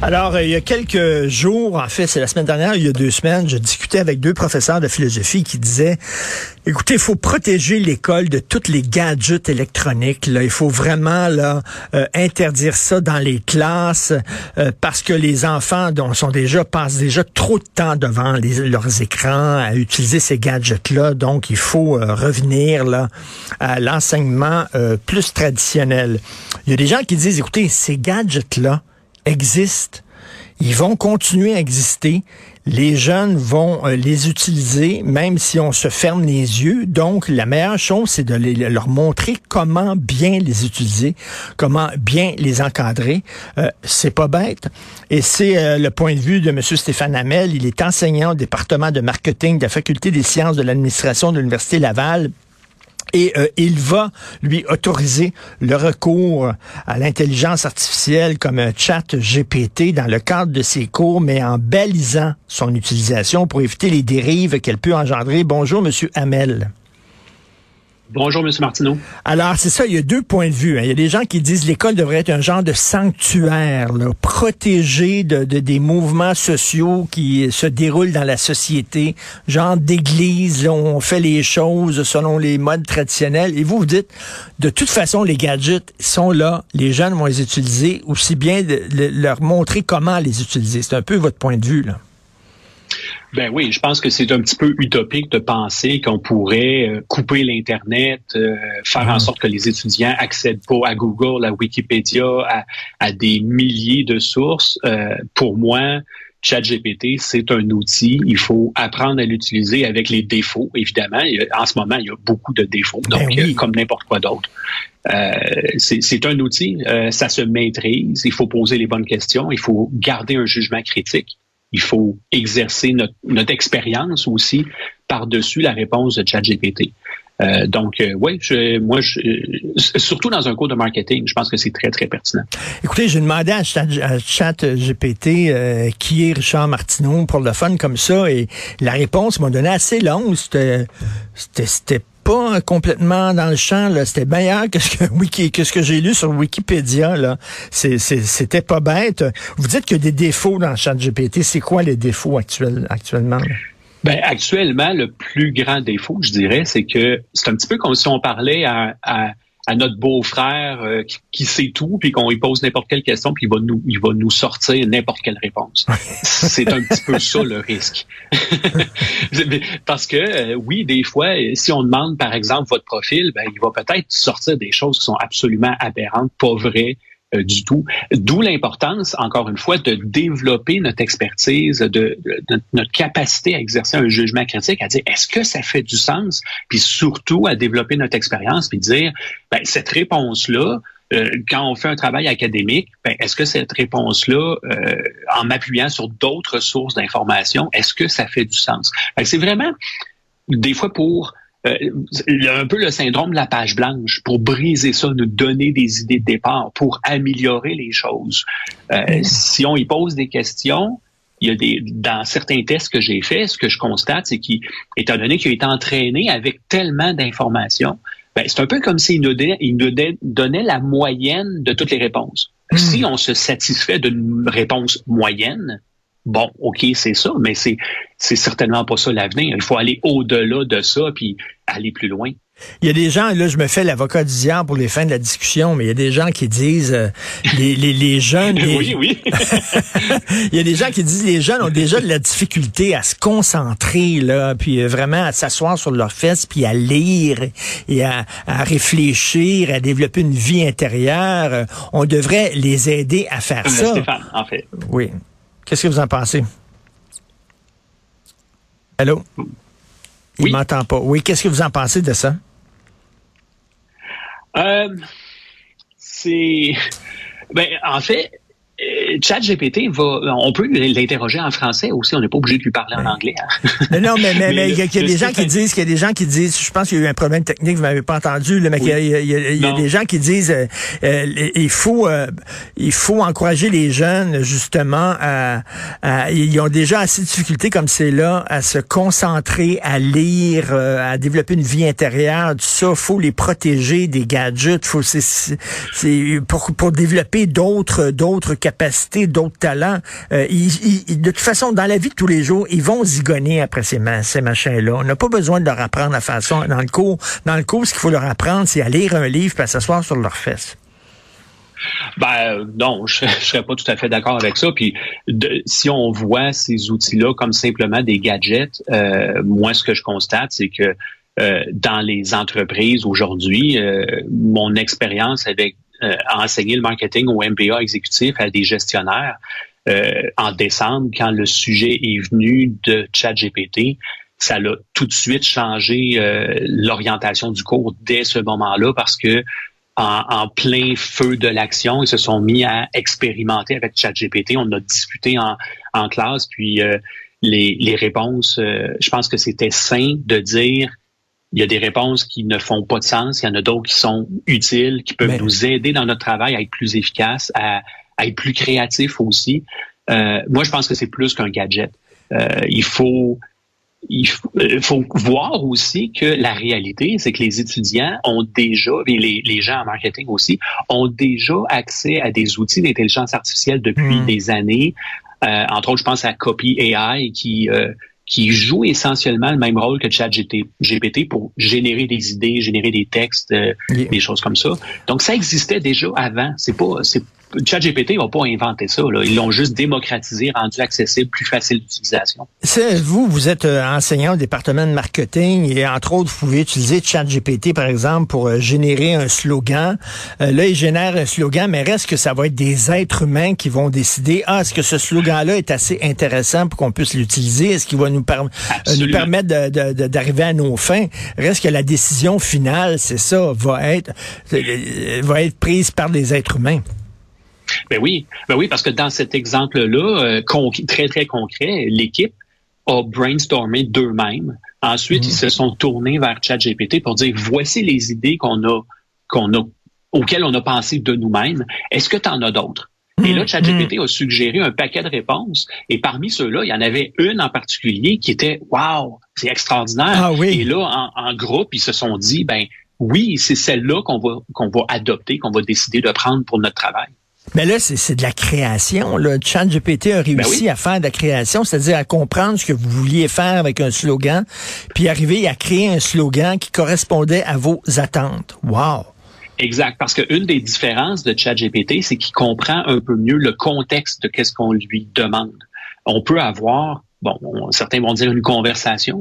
Alors, euh, il y a quelques jours, en fait, c'est la semaine dernière, il y a deux semaines, je discutais avec deux professeurs de philosophie qui disaient, écoutez, il faut protéger l'école de tous les gadgets électroniques. Là. Il faut vraiment là euh, interdire ça dans les classes euh, parce que les enfants dont sont déjà passent déjà trop de temps devant leurs écrans à utiliser ces gadgets-là. Donc, il faut revenir là à l'enseignement plus traditionnel. Il y a des gens qui disent, écoutez, ces gadgets-là existent. Ils vont continuer à exister. Les jeunes vont euh, les utiliser, même si on se ferme les yeux. Donc, la meilleure chose, c'est de les- leur montrer comment bien les utiliser, comment bien les encadrer. Euh, c'est pas bête. Et c'est euh, le point de vue de M. Stéphane Hamel. Il est enseignant au département de marketing de la Faculté des sciences de l'administration de l'Université Laval. Et euh, il va lui autoriser le recours à l'intelligence artificielle comme un chat GPT dans le cadre de ses cours, mais en balisant son utilisation pour éviter les dérives qu'elle peut engendrer. Bonjour, Monsieur Hamel. Bonjour, M. Martineau. Alors, c'est ça, il y a deux points de vue. hein. Il y a des gens qui disent l'école devrait être un genre de sanctuaire, là, protégé de, de- des mouvements sociaux qui se déroulent dans la société, genre d'église, on fait les choses selon les modes traditionnels. Et vous, vous dites, de toute façon, les gadgets sont là, les jeunes vont les utiliser, aussi bien de leur montrer comment les utiliser. C'est un peu votre point de vue, là. Ben oui, je pense que c'est un petit peu utopique de penser qu'on pourrait euh, couper l'Internet, euh, faire en sorte que les étudiants accèdent pas à Google, à Wikipédia, à, à des milliers de sources. Euh, pour moi, ChatGPT, c'est un outil. Il faut apprendre à l'utiliser avec les défauts, évidemment. En ce moment, il y a beaucoup de défauts, Ben donc oui. euh, comme n'importe quoi d'autre. Euh, c'est c'est un outil, euh, ça se maîtrise. Il faut poser les bonnes questions. Il faut garder un jugement critique. Il faut exercer notre, expérience aussi par-dessus la réponse de ChatGPT. Euh, donc, euh, oui, moi, euh, surtout dans un cours de marketing, je pense que c'est très, très pertinent. Écoutez, j'ai demandé à Chat, qui est Richard Martineau pour le fun comme ça et la réponse m'a donné assez longue. C'était pas complètement dans le champ. C'était meilleur que ce que, que ce que j'ai lu sur Wikipédia. C'était pas bête. Vous dites qu'il y a des défauts dans Chat GPT. C'est quoi les défauts actuellement? Ben, actuellement, le plus grand défaut, je dirais, c'est que c'est un petit peu comme si on parlait à, à notre beau-frère euh, qui, qui sait tout, puis qu'on lui pose n'importe quelle question, puis il va nous, il va nous sortir n'importe quelle réponse. c'est un petit peu ça le risque. Parce que euh, oui, des fois, si on demande par exemple votre profil, ben, il va peut-être sortir des choses qui sont absolument aberrantes, pas vraies, euh, du tout. D'où l'importance, encore une fois, de développer notre expertise, de, notre capacité à exercer un jugement critique, à dire est-ce que ça fait du sens, puis surtout à développer notre expérience, puis dire ben, cette réponse-là, euh, quand on fait un travail académique, ben, est-ce que cette réponse-là, euh, en m'appuyant sur d'autres sources d'information, est-ce que ça fait du sens? C'est vraiment des fois pour euh, un peu le syndrome de la page blanche, pour briser ça, nous donner des idées de départ, pour améliorer les choses. Euh, si on y pose des questions, il y a des dans certains tests que j'ai faits, ce que je constate, c'est qu'étant donné qu'il a été entraîné avec tellement d'informations, ben, c'est un peu comme s'il nous, donnait, il nous donnait- donnait la moyenne de toutes les réponses. Si on se satisfait d'une réponse moyenne, bon, OK, c'est ça, mais c'est c'est certainement pas ça l'avenir. Il faut aller au-delà de ça puis aller plus loin. Il y a des gens, là, je me fais l'avocat du diable pour les fins de la discussion, mais il y a des gens qui disent, euh, les, les, les jeunes... les- oui, oui. il y a des gens qui disent les jeunes ont déjà de la difficulté à se concentrer, là, puis euh, vraiment à s'asseoir sur leurs fesses, puis à lire et à, à réfléchir, à développer une vie intérieure. Euh, On devrait les aider à faire ça. Stéphane, en fait. Oui. Qu'est-ce que vous en pensez? Allô? Il Oui. m'entend pas. Oui, qu'est-ce que vous en pensez de ça? Euh, c'est ben en fait euh, ChatGPT va, on peut l'interroger en français aussi. On n'est pas obligé de lui parler en anglais. Hein. non, mais mais, il y a, des gens qui disent, qu'il y a des gens qui disent, je pense qu'il y a eu un problème technique, vous m'avez pas entendu, mais il y a, des gens qui disent, il faut, il faut encourager les jeunes justement à, ils ont déjà assez de difficultés comme c'est là à se concentrer, à lire, à développer une vie intérieure. Tout ça, faut les protéger des gadgets. Faut c'est pour pour développer d'autres d'autres capacités, d'autres talents. Euh, de toute façon, dans la vie de tous les jours, ils vont zigonner après ces, machins-là. On n'a pas besoin de leur apprendre faire ça. Dans le cours, dans le cours, ce qu'il faut leur apprendre, c'est à lire un livre et à s'asseoir sur leurs fesses. Ben non, je, ne serais pas tout à fait d'accord avec ça. Puis si on voit ces outils-là comme simplement des gadgets, euh, moi ce que je constate, c'est que euh, dans les entreprises aujourd'hui, mon expérience avec euh, a enseigné le marketing au MBA exécutif à des gestionnaires euh, en décembre quand le sujet est venu de ChatGPT. Ça a tout de suite changé euh, l'orientation du cours dès ce moment-là parce que en, plein feu de l'action, ils se sont mis à expérimenter avec ChatGPT. On a discuté en, en classe, puis les, les, réponses, je pense que c'était sain de dire il y a des réponses qui ne font pas de sens, il y en a d'autres qui sont utiles, qui peuvent nous aider dans notre travail à être plus efficace, à, être plus créatif aussi. Euh, moi, je pense que c'est plus qu'un gadget. Euh, il faut il euh, faut, voir aussi que la réalité, c'est que les étudiants ont déjà, et les, les, gens en marketing aussi, ont déjà accès à des outils d'intelligence artificielle depuis hmm. des années. Euh, entre autres, je pense à Copy AI qui euh, qui joue essentiellement le même rôle que ChatGPT pour générer des idées, générer des textes, euh, des choses comme ça. Donc ça existait déjà avant. C'est pas, c'est ChatGPT n'a pas inventé ça. Là. Ils l'ont juste démocratisé, rendu accessible, plus facile d'utilisation. Vous, vous êtes euh, enseignant au département de marketing et entre autres, vous pouvez utiliser ChatGPT, par exemple, pour euh, générer un slogan. Euh, là, il génère un slogan, mais reste que ça va être des êtres humains qui vont décider, ah, est-ce que ce slogan-là est assez intéressant pour qu'on puisse l'utiliser? Est-ce qu'il va nous, nous permettre d'arriver à nos fins? Reste que la décision finale, c'est ça, va être, va être prise par des êtres humains. Ben oui, ben oui, parce que dans cet exemple-là, euh, très très concret, l'équipe a brainstormé d'eux-mêmes. Ensuite, ils mm. se sont tournés vers ChatGPT pour dire voici les idées qu'on a, qu'on a, auxquelles on a pensé de nous-mêmes. Est-ce que tu en as d'autres? Et là, mm. ChatGPT a suggéré un paquet de réponses. Et parmi ceux-là, il y en avait une en particulier qui était Wow, c'est extraordinaire. Ah oui. Et là, en, en, groupe, ils se sont dit, ben oui, c'est celle-là qu'on va qu'on va adopter, qu'on va décider de prendre pour notre travail. Mais là, c'est de la création. Le ChatGPT a réussi ben à faire de la création, c'est-à-dire à comprendre ce que vous vouliez faire avec un slogan, puis arriver à créer un slogan qui correspondait à vos attentes. Wow! Exact, parce qu'une des différences de ChatGPT, c'est qu'il comprend un peu mieux le contexte de qu'est-ce qu'on lui demande. On peut avoir bon, certains vont dire une conversation,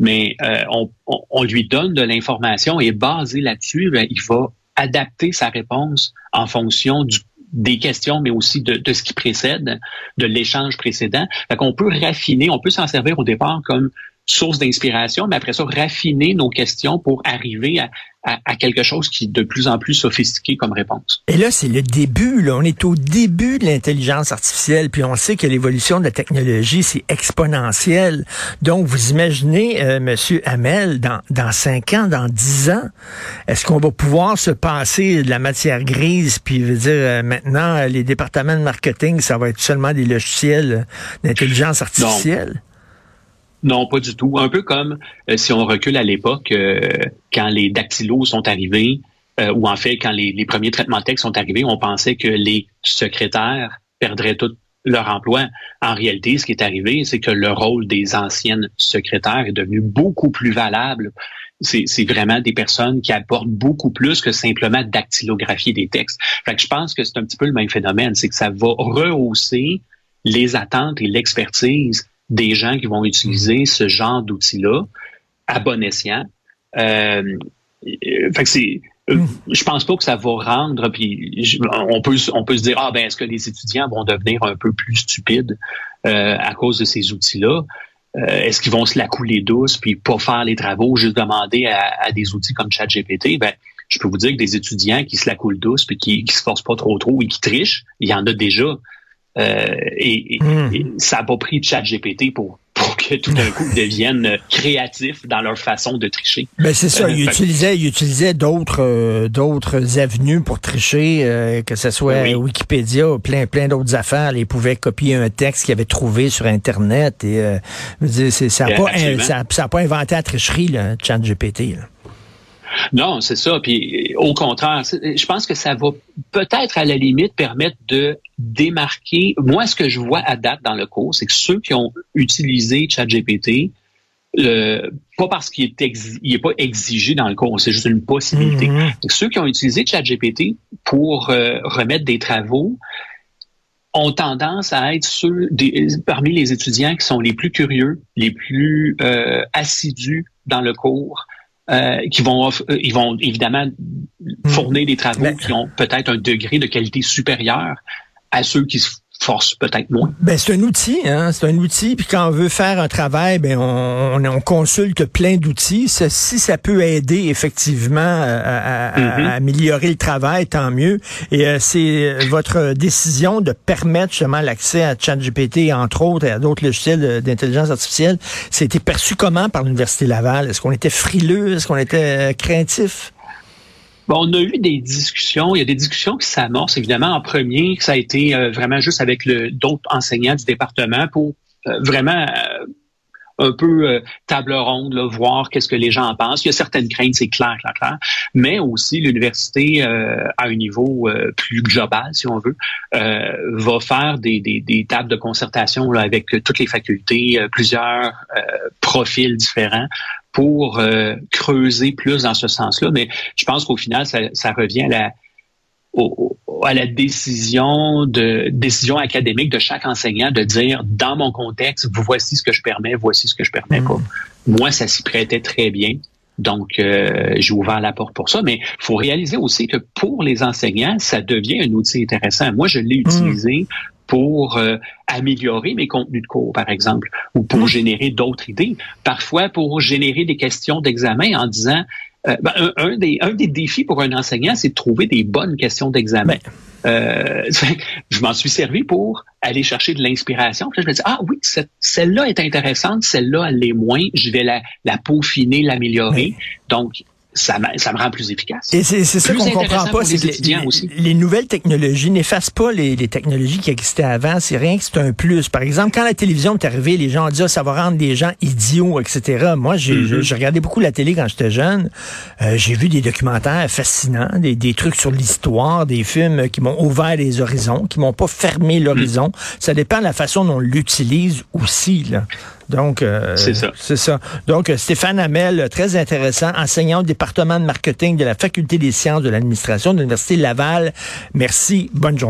mais euh, on, on, lui donne de l'information et basé là-dessus, ben, il va adapter sa réponse en fonction du des questions, mais aussi de, ce qui précède, de l'échange précédent. Fait qu'on peut raffiner, on peut s'en servir au départ comme source d'inspiration, mais après ça, raffiner nos questions pour arriver à, à, quelque chose qui est de plus en plus sophistiqué comme réponse. Et là, c'est le début. Là. On est au début de l'intelligence artificielle, puis on sait que l'évolution de la technologie, c'est exponentiel. Donc, vous imaginez, euh, Monsieur Hamel, dans, dans 5 ans, dans 10 ans, est-ce qu'on va pouvoir se passer de la matière grise, puis veut dire, euh, maintenant, les départements de marketing, ça va être seulement des logiciels d'intelligence artificielle? Non, pas du tout. Un peu comme euh, si on recule à l'époque, euh, quand les dactylos sont arrivés, euh, ou en fait, quand les, premiers traitements de texte sont arrivés, on pensait que les secrétaires perdraient tout leur emploi. En réalité, ce qui est arrivé, c'est que le rôle des anciennes secrétaires est devenu beaucoup plus valable. C'est vraiment des personnes qui apportent beaucoup plus que simplement dactylographier des textes. Fait que je pense que c'est un petit peu le même phénomène, c'est que ça va rehausser les attentes et l'expertise des gens qui vont utiliser ce genre d'outils-là à bon escient. Euh, fait que c'est, je pense pas que ça va rendre. Puis on peut on peut se dire ah ben est-ce que les étudiants vont devenir un peu plus stupides euh, à cause de ces outils-là? Euh, Est-ce qu'ils vont se la couler douce puis pas faire les travaux, juste demander à, à des outils comme ChatGPT? Ben je peux vous dire que des étudiants qui se la coulent douce puis qui, qui se forcent pas trop trop et qui trichent, il y en a déjà. Et, et, ça n'a pas pris de chat GPT pour pour que tout d'un coup ils deviennent créatifs dans leur façon de tricher. Ben c'est ça, ils utilisaient, ils utilisaient d'autres d'autres avenues pour tricher, que ce soit Wikipédia ou plein plein d'autres affaires. Ils pouvaient copier un texte qu'ils avaient trouvé sur internet et ça n'a pas ça, pas inventé la tricherie le chat GPT. Non, c'est ça. Puis au contraire, je pense que ça va peut-être à la limite permettre de démarquer. Moi, ce que je vois à date dans le cours, c'est que ceux qui ont utilisé ChatGPT, le, pas parce qu'il est, pas exigé dans le cours, c'est juste une possibilité. Mm-hmm. Ceux qui ont utilisé ChatGPT pour euh, remettre des travaux ont tendance à être ceux des, parmi les étudiants qui sont les plus curieux, les plus euh, assidus dans le cours, euh, qui vont euh, ils vont évidemment hmm. fournir des travaux qui ont peut-être un degré de qualité supérieur à ceux qui se force peut-être moins. Ben c'est un outil, hein, c'est un outil. Puis quand on veut faire un travail, ben on, on, consulte plein d'outils. Si ça peut aider effectivement à, mm-hmm. améliorer le travail, tant mieux. Et euh, c'est votre décision de permettre justement l'accès à ChatGPT, entre autres, et à d'autres logiciels d'intelligence artificielle. C'était perçu comment par l'université Laval? Est-ce qu'on était frileux? Est-ce qu'on était euh, craintif? Bon, on a eu des discussions. Il y a des discussions qui s'amorcent. Évidemment, en premier, ça a été euh, vraiment juste avec d'autres enseignants du département pour euh, vraiment euh, un peu table ronde, voir qu'est-ce que les gens en pensent. Il y a certaines craintes, c'est clair, clair, clair. Mais aussi, l'université, à un niveau plus global, si on veut, va faire des, des, tables de concertation avec toutes les facultés, plusieurs profils différents pour euh, creuser plus dans ce sens-là. Mais je pense qu'au final, ça, ça, revient à la, à la décision de décision académique de chaque enseignant de dire dans mon contexte, voici ce que je permets, voici ce que je permets pas. Hmm. Moi, ça s'y prêtait très bien. Donc, euh, j'ai ouvert la porte pour ça. Mais il faut réaliser aussi que pour les enseignants, ça devient un outil intéressant. Moi, je l'ai hmm. utilisé pour euh, améliorer mes contenus de cours, par exemple, ou pour mmh. générer d'autres idées. Parfois, pour générer des questions d'examen en disant, euh, ben, un, des, un des défis pour un enseignant, c'est de trouver des bonnes questions d'examen. Euh, je m'en suis servi pour aller chercher de l'inspiration. je me dis, ah oui, celle-là est intéressante, celle-là, elle l'est moins. Je vais la, la peaufiner, l'améliorer. Donc, ça, ça me rend plus efficace. Et c'est ça qu'on comprend pas, c'est que les, les, nouvelles technologies n'effacent pas les, les, technologies qui existaient avant. C'est rien que c'est un plus. Par exemple, quand la télévision est arrivée, les gens ont dit ah, ça va rendre des gens idiots, etc. Moi, j'ai mm-hmm. regardé beaucoup la télé quand j'étais jeune. Euh, j'ai vu des documentaires fascinants, des, des trucs sur l'histoire, des films qui m'ont ouvert les horizons, qui m'ont pas fermé l'horizon. Mm. Ça dépend de la façon dont on l'utilise aussi. Là. Donc, euh, c'est ça. Donc, Stéphane Hamel, très intéressant, enseignant au département de marketing de la Faculté des sciences de l'administration de l'Université Laval. Merci. Bonne journée.